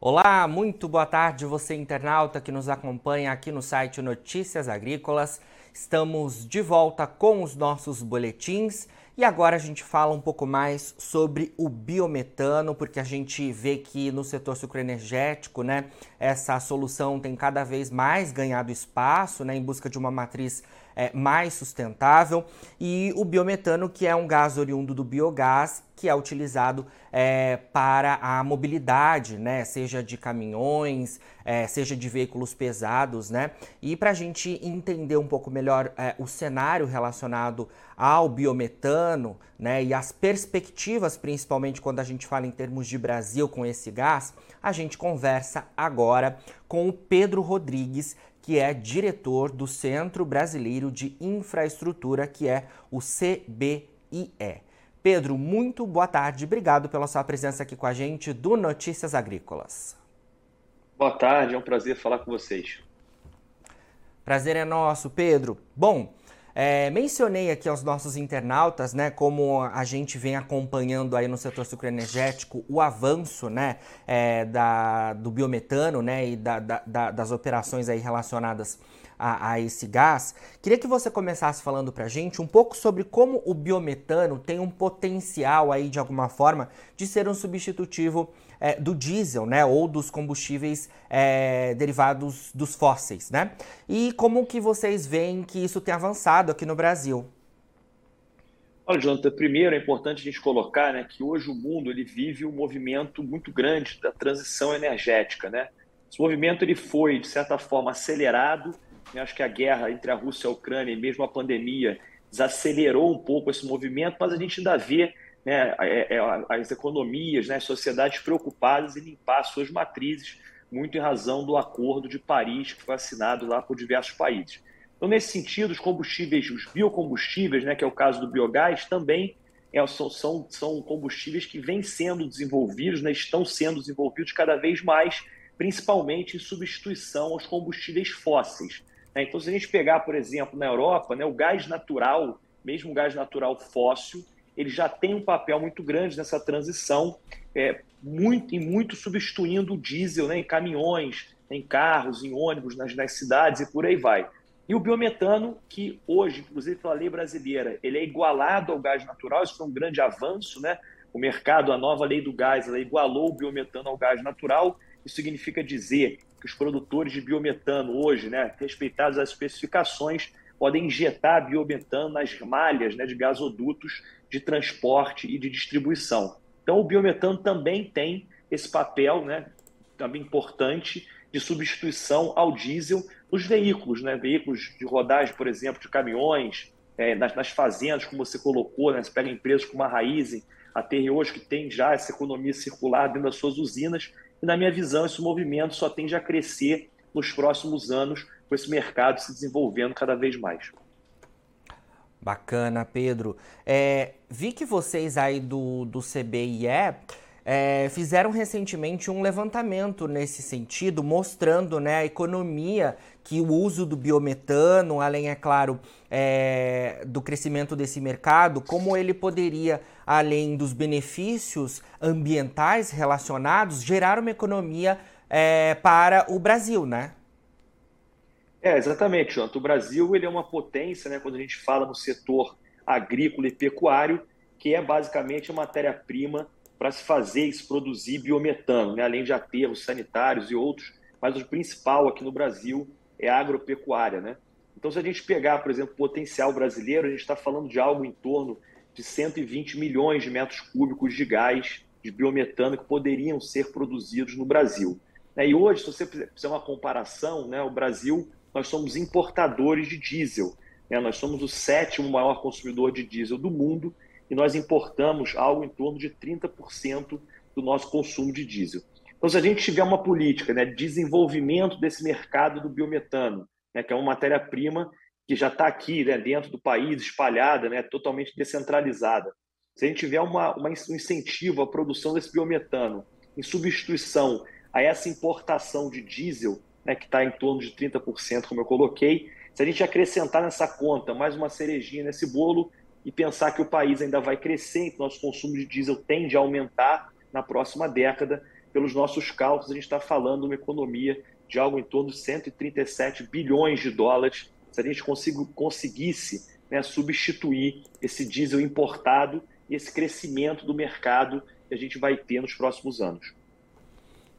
Olá, muito boa tarde, você internauta que nos acompanha aqui no site Notícias Agrícolas. Estamos de volta com os nossos boletins e agora a gente fala um pouco mais sobre o biometano, porque a gente vê que no setor sucroenergético, né, essa solução tem cada vez mais ganhado espaço, né, em busca de uma matriz é, mais sustentável, e o biometano, que é um gás oriundo do biogás, que é utilizado é, para a mobilidade, né? Seja de caminhões, é, seja de veículos pesados, né? E para a gente entender um pouco melhor é, o cenário relacionado ao biometano, né? E as perspectivas, principalmente quando a gente fala em termos de Brasil com esse gás, a gente conversa agora com o Pedro Rodrigues, que é diretor do Centro Brasileiro de Infraestrutura, que é o CBIE. Pedro, muito boa tarde. Obrigado pela sua presença aqui com a gente do Notícias Agrícolas. Boa tarde, é um prazer falar com vocês. Prazer é nosso, Pedro. Bom, é, mencionei aqui aos nossos internautas, né, como a gente vem acompanhando aí no setor sucroenergético o avanço, né, é, da, do biometano, né, e da, da, das operações aí relacionadas a, a, esse gás. Queria que você começasse falando para a gente um pouco sobre como o biometano tem um potencial aí de alguma forma de ser um substitutivo é, do diesel, né, ou dos combustíveis é, derivados dos fósseis, né? E como que vocês veem que isso tem avançado aqui no Brasil? Olha, Jonathan, primeiro é importante a gente colocar né, que hoje o mundo ele vive um movimento muito grande da transição energética. Né? Esse movimento ele foi, de certa forma, acelerado. Eu acho que a guerra entre a Rússia e a Ucrânia, e mesmo a pandemia, desacelerou um pouco esse movimento, mas a gente ainda vê né, é, é, as economias, né, as sociedades preocupadas em limpar suas matrizes, muito em razão do Acordo de Paris, que foi assinado lá por diversos países. Então, nesse sentido, os combustíveis, os biocombustíveis, né, que é o caso do biogás, também é, são, são, são combustíveis que vêm sendo desenvolvidos, né, estão sendo desenvolvidos cada vez mais, principalmente em substituição aos combustíveis fósseis. Né? Então, se a gente pegar, por exemplo, na Europa, né, o gás natural, mesmo o gás natural fóssil, ele já tem um papel muito grande nessa transição, é, muito e muito substituindo o diesel né, em caminhões, em carros, em ônibus, nas, nas cidades e por aí vai. E o biometano, que hoje, inclusive pela lei brasileira, ele é igualado ao gás natural, isso foi um grande avanço, né? O mercado, a nova lei do gás, ela igualou o biometano ao gás natural. Isso significa dizer que os produtores de biometano hoje, né, respeitados as especificações, podem injetar biometano nas malhas né, de gasodutos de transporte e de distribuição. Então, o biometano também tem esse papel, né, também importante, de substituição ao diesel nos veículos, né, veículos de rodagem, por exemplo, de caminhões, é, nas, nas, fazendas, como você colocou, né, você pega empresas como a Raizen, a hoje que tem já essa economia circular dentro das suas usinas, e na minha visão, esse movimento só tende a crescer nos próximos anos, com esse mercado se desenvolvendo cada vez mais. Bacana, Pedro. É, vi que vocês aí do, do CBIE é, fizeram recentemente um levantamento nesse sentido, mostrando né, a economia que o uso do biometano, além, é claro, é, do crescimento desse mercado, como ele poderia, além dos benefícios ambientais relacionados, gerar uma economia é, para o Brasil, né? É, exatamente, Jonathan. O Brasil ele é uma potência, né, quando a gente fala no setor agrícola e pecuário, que é basicamente a matéria-prima para se fazer e se produzir biometano, né, além de aterros sanitários e outros, mas o principal aqui no Brasil é a agropecuária. Né? Então, se a gente pegar, por exemplo, o potencial brasileiro, a gente está falando de algo em torno de 120 milhões de metros cúbicos de gás de biometano que poderiam ser produzidos no Brasil. E hoje, se você fizer uma comparação, né, o Brasil nós somos importadores de diesel. Né? Nós somos o sétimo maior consumidor de diesel do mundo e nós importamos algo em torno de 30% do nosso consumo de diesel. Então, se a gente tiver uma política né, de desenvolvimento desse mercado do biometano, né, que é uma matéria-prima que já está aqui né, dentro do país, espalhada, né, totalmente descentralizada, se a gente tiver uma, uma, um incentivo à produção desse biometano em substituição a essa importação de diesel, né, que está em torno de 30%, como eu coloquei. Se a gente acrescentar nessa conta mais uma cerejinha nesse bolo e pensar que o país ainda vai crescer, que nosso consumo de diesel tende a aumentar na próxima década, pelos nossos cálculos, a gente está falando de uma economia de algo em torno de 137 bilhões de dólares, se a gente conseguisse né, substituir esse diesel importado e esse crescimento do mercado que a gente vai ter nos próximos anos.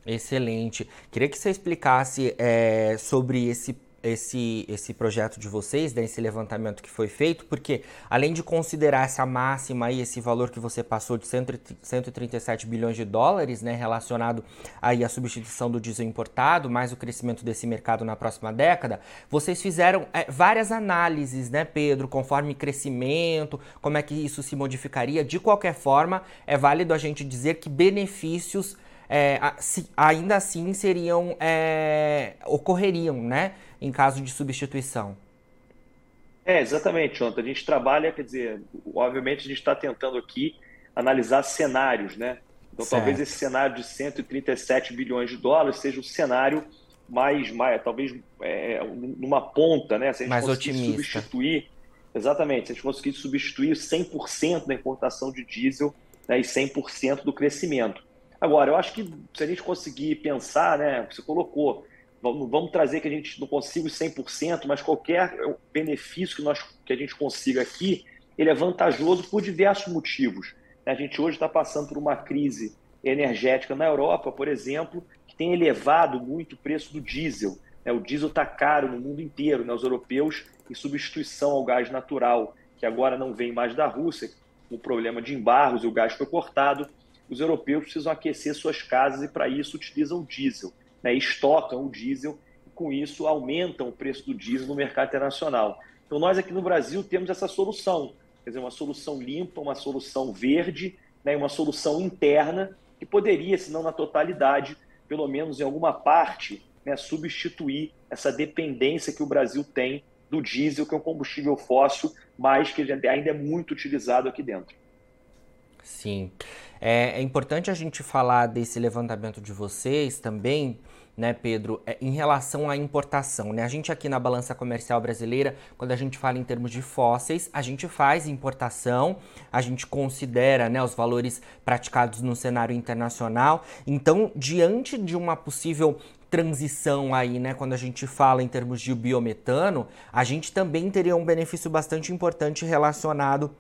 Excelente. Queria que você explicasse é, sobre esse esse, esse projeto de vocês, né, esse levantamento que foi feito, porque além de considerar essa máxima aí, esse valor que você passou de 137 bilhões de dólares, né, relacionado aí à substituição do diesel importado, mais o crescimento desse mercado na próxima década, vocês fizeram é, várias análises, né, Pedro, conforme crescimento, como é que isso se modificaria. De qualquer forma, é válido a gente dizer que benefícios é, ainda assim seriam é, ocorreriam, né? em caso de substituição? É, exatamente, Jonathan. A gente trabalha, quer dizer, obviamente a gente está tentando aqui analisar cenários, né? Então certo. talvez esse cenário de 137 bilhões de dólares seja o cenário mais, mais talvez é, numa ponta, né? Se a gente mais otimista. substituir, exatamente, se a gente conseguir substituir 100% da importação de diesel né, e 100% do crescimento. Agora, eu acho que se a gente conseguir pensar, né, você colocou, Vamos, trazer que a gente não consiga os 100%, mas qualquer benefício que, nós, que a gente consiga aqui, ele é vantajoso por diversos motivos. A gente hoje está passando por uma crise energética na Europa, por exemplo, que tem elevado muito o preço do diesel. Né? O diesel está caro no mundo inteiro, né? os europeus, em substituição ao gás natural, que agora não vem mais da Rússia, o problema de embargos e o gás foi cortado. Os europeus precisam aquecer suas casas e, para isso, utilizam diesel né, estocam o diesel e, com isso, aumentam o preço do diesel no mercado internacional. Então, nós aqui no Brasil temos essa solução, quer dizer, uma solução limpa, uma solução verde, né, uma solução interna que poderia, se não na totalidade, pelo menos em alguma parte, né, substituir essa dependência que o Brasil tem do diesel, que é um combustível fóssil, mas que ainda é muito utilizado aqui dentro. Sim. É, é importante a gente falar desse levantamento de vocês também, né, Pedro, é, em relação à importação. Né? A gente aqui na balança comercial brasileira, quando a gente fala em termos de fósseis, a gente faz importação, a gente considera né, os valores praticados no cenário internacional. Então, diante de uma possível transição aí, né, quando a gente fala em termos de biometano, a gente também teria um benefício bastante importante relacionado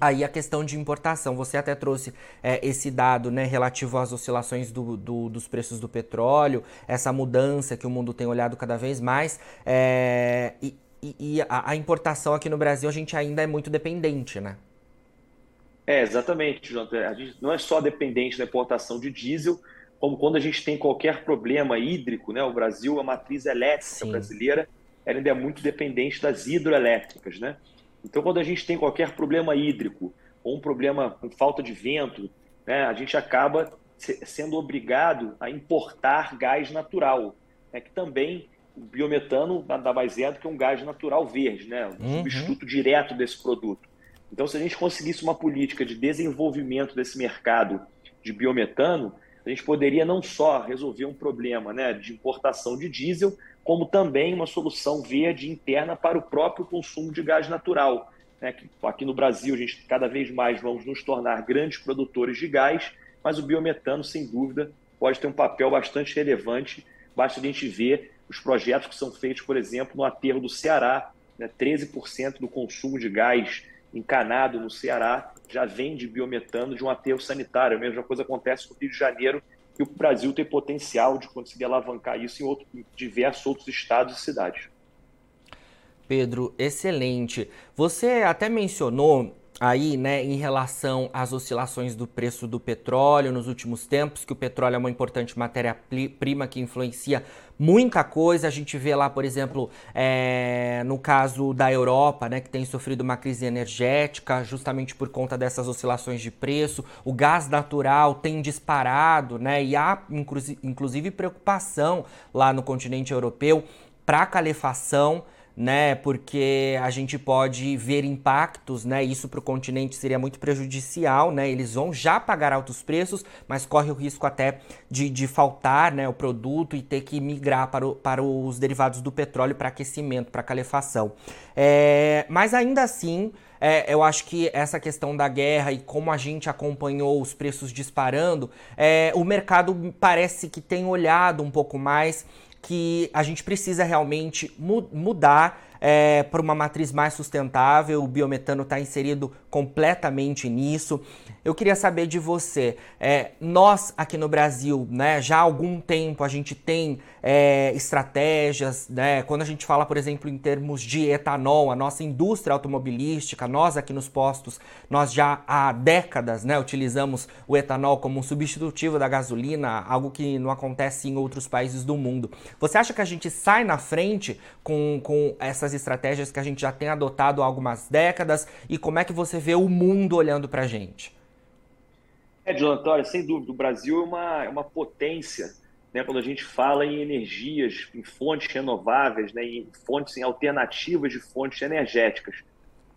Aí a questão de importação, você até trouxe é, esse dado né, relativo às oscilações do, do, dos preços do petróleo, essa mudança que o mundo tem olhado cada vez mais. É, e, e a, a, importação aqui no Brasil a gente ainda é muito dependente, né? É, exatamente, Jonathan. A gente não é só dependente da importação de diesel, como quando a gente tem qualquer problema hídrico, né? O Brasil, a matriz elétrica Sim. brasileira, ela ainda é muito dependente das hidroelétricas, né? Então, quando a gente tem qualquer problema hídrico ou um problema com falta de vento, né, a gente acaba sendo obrigado a importar gás natural, né, que também o biometano nada mais é do que um gás natural verde, né, um uhum. substituto direto desse produto. Então, se a gente conseguisse uma política de desenvolvimento desse mercado de biometano, a gente poderia não só resolver um problema né, de importação de diesel, como também uma solução verde interna para o próprio consumo de gás natural. Né? Aqui no Brasil, a gente cada vez mais vamos nos tornar grandes produtores de gás, mas o biometano, sem dúvida, pode ter um papel bastante relevante. Basta a gente ver os projetos que são feitos, por exemplo, no aterro do Ceará. Né? 13% do consumo de gás encanado no Ceará já vem de biometano de um aterro sanitário. A mesma coisa acontece no Rio de Janeiro e o Brasil tem potencial de conseguir alavancar isso em, outro, em diversos outros estados e cidades. Pedro, excelente. Você até mencionou aí, né, em relação às oscilações do preço do petróleo nos últimos tempos, que o petróleo é uma importante matéria-prima que influencia muita coisa. A gente vê lá, por exemplo, é, no caso da Europa, né, que tem sofrido uma crise energética justamente por conta dessas oscilações de preço. O gás natural tem disparado, né, e há inclusive preocupação lá no continente europeu para a calefação né? Porque a gente pode ver impactos, né? Isso para o continente seria muito prejudicial, né? Eles vão já pagar altos preços, mas corre o risco até de, de faltar, né? O produto e ter que migrar para, o, para os derivados do petróleo para aquecimento, para calefação. É, mas ainda assim, é, eu acho que essa questão da guerra e como a gente acompanhou os preços disparando, é, o mercado parece que tem olhado um pouco mais que a gente precisa realmente mu mudar é, para uma matriz mais sustentável. O biometano está inserido completamente nisso. Eu queria saber de você. É, nós aqui no Brasil, né, já há algum tempo a gente tem é, estratégias, né? Quando a gente fala, por exemplo, em termos de etanol, a nossa indústria automobilística, nós aqui nos postos, nós já há décadas, né, utilizamos o etanol como um substitutivo da gasolina, algo que não acontece em outros países do mundo. Você acha que a gente sai na frente com, com essas estratégias que a gente já tem adotado há algumas décadas e como é que você vê o mundo olhando para a gente? É, olha, sem dúvida, o Brasil é uma, é uma potência né, quando a gente fala em energias, em fontes renováveis, né, em fontes em alternativas de fontes energéticas.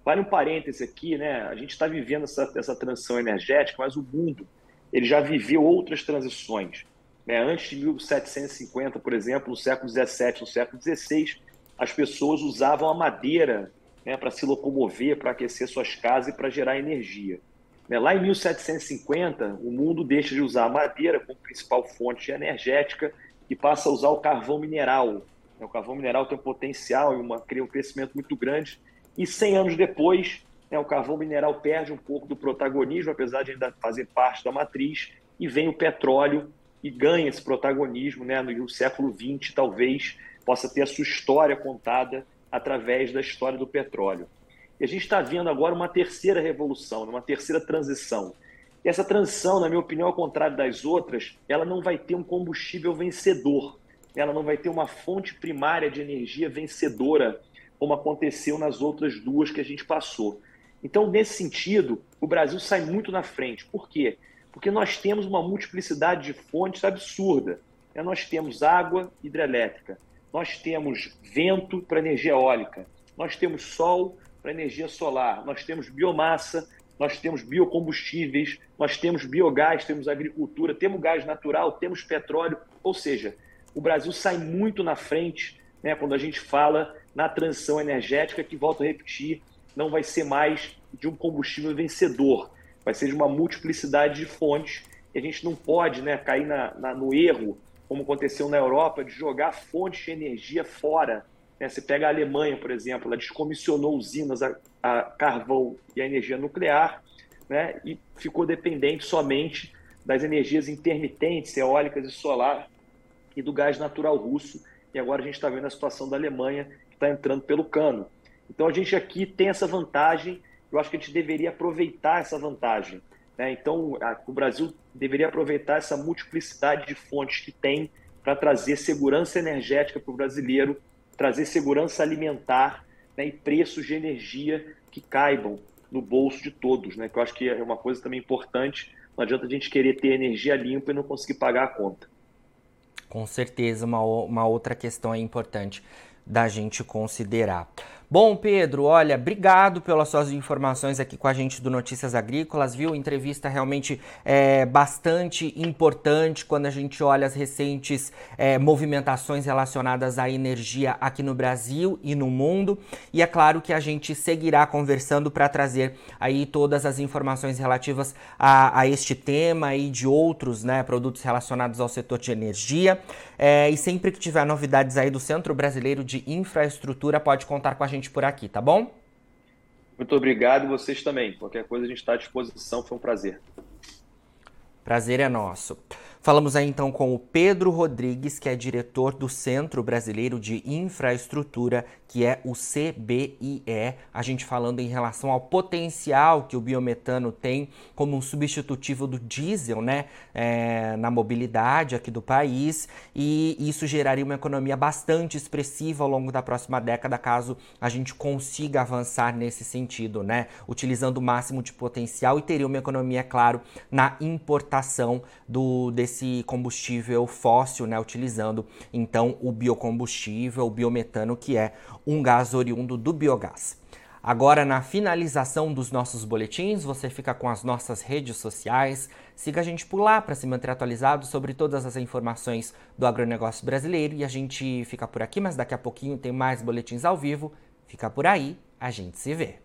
Vale um parêntese aqui, né, a gente está vivendo essa, essa transição energética, mas o mundo ele já viveu outras transições. Né? Antes de 1750, por exemplo, no século XVII, no século XVI, as pessoas usavam a madeira né, para se locomover, para aquecer suas casas e para gerar energia. Né, lá em 1750, o mundo deixa de usar a madeira como principal fonte energética e passa a usar o carvão mineral. Né, o carvão mineral tem um potencial e uma, cria um crescimento muito grande. E 100 anos depois, né, o carvão mineral perde um pouco do protagonismo, apesar de ainda fazer parte da matriz, e vem o petróleo e ganha esse protagonismo. Né, no século XX, talvez, possa ter a sua história contada através da história do petróleo. E a gente está vendo agora uma terceira revolução, uma terceira transição. E essa transição, na minha opinião, ao contrário das outras, ela não vai ter um combustível vencedor. Ela não vai ter uma fonte primária de energia vencedora, como aconteceu nas outras duas que a gente passou. Então, nesse sentido, o Brasil sai muito na frente. Por quê? Porque nós temos uma multiplicidade de fontes absurda. Nós temos água hidrelétrica, nós temos vento para energia eólica, nós temos sol para energia solar, nós temos biomassa, nós temos biocombustíveis, nós temos biogás, temos agricultura, temos gás natural, temos petróleo. Ou seja, o Brasil sai muito na frente né, quando a gente fala na transição energética, que, volto a repetir, não vai ser mais de um combustível vencedor, vai ser de uma multiplicidade de fontes. E a gente não pode né, cair na, na, no erro, como aconteceu na Europa, de jogar fontes de energia fora né? Você pega a Alemanha, por exemplo, ela descomissionou usinas a, a carvão e a energia nuclear né? e ficou dependente somente das energias intermitentes, eólicas e solar, e do gás natural russo. E agora a gente está vendo a situação da Alemanha, que está entrando pelo cano. Então a gente aqui tem essa vantagem, eu acho que a gente deveria aproveitar essa vantagem. Né? Então a, o Brasil deveria aproveitar essa multiplicidade de fontes que tem para trazer segurança energética para o brasileiro trazer segurança alimentar né, e preços de energia que caibam no bolso de todos, né? Que eu acho que é uma coisa também importante. Não adianta a gente querer ter energia limpa e não conseguir pagar a conta. Com certeza, uma, uma outra questão é importante da gente considerar. Bom, Pedro, olha, obrigado pelas suas informações aqui com a gente do Notícias Agrícolas, viu? Entrevista realmente é, bastante importante quando a gente olha as recentes é, movimentações relacionadas à energia aqui no Brasil e no mundo. E é claro que a gente seguirá conversando para trazer aí todas as informações relativas a, a, este tema e de outros né, produtos relacionados ao setor de energia. É, e sempre que tiver novidades aí do Centro Brasileiro de Infraestrutura, pode contar com a gente gente por aqui, tá bom? Muito obrigado, vocês também. Qualquer coisa a gente está à disposição, foi um prazer. Prazer é nosso. Falamos aí então com o Pedro Rodrigues, que é diretor do Centro Brasileiro de Infraestrutura, que é o CBIE. A gente falando em relação ao potencial que o biometano tem como um substitutivo do diesel, né, é, na mobilidade aqui do país, e isso geraria uma economia bastante expressiva ao longo da próxima década, caso a gente consiga avançar nesse sentido, né, utilizando o máximo de potencial e teria uma economia, é claro, na importação do desse desse combustível fóssil, né, utilizando então o biocombustível, o biometano, que é um gás oriundo do biogás. Agora, na finalização dos nossos boletins, você fica com as nossas redes sociais. Siga a gente por lá para se manter atualizado sobre todas as informações do agronegócio brasileiro. E a gente fica por aqui, mas daqui a pouquinho tem mais boletins ao vivo. Fica por aí, a gente se vê.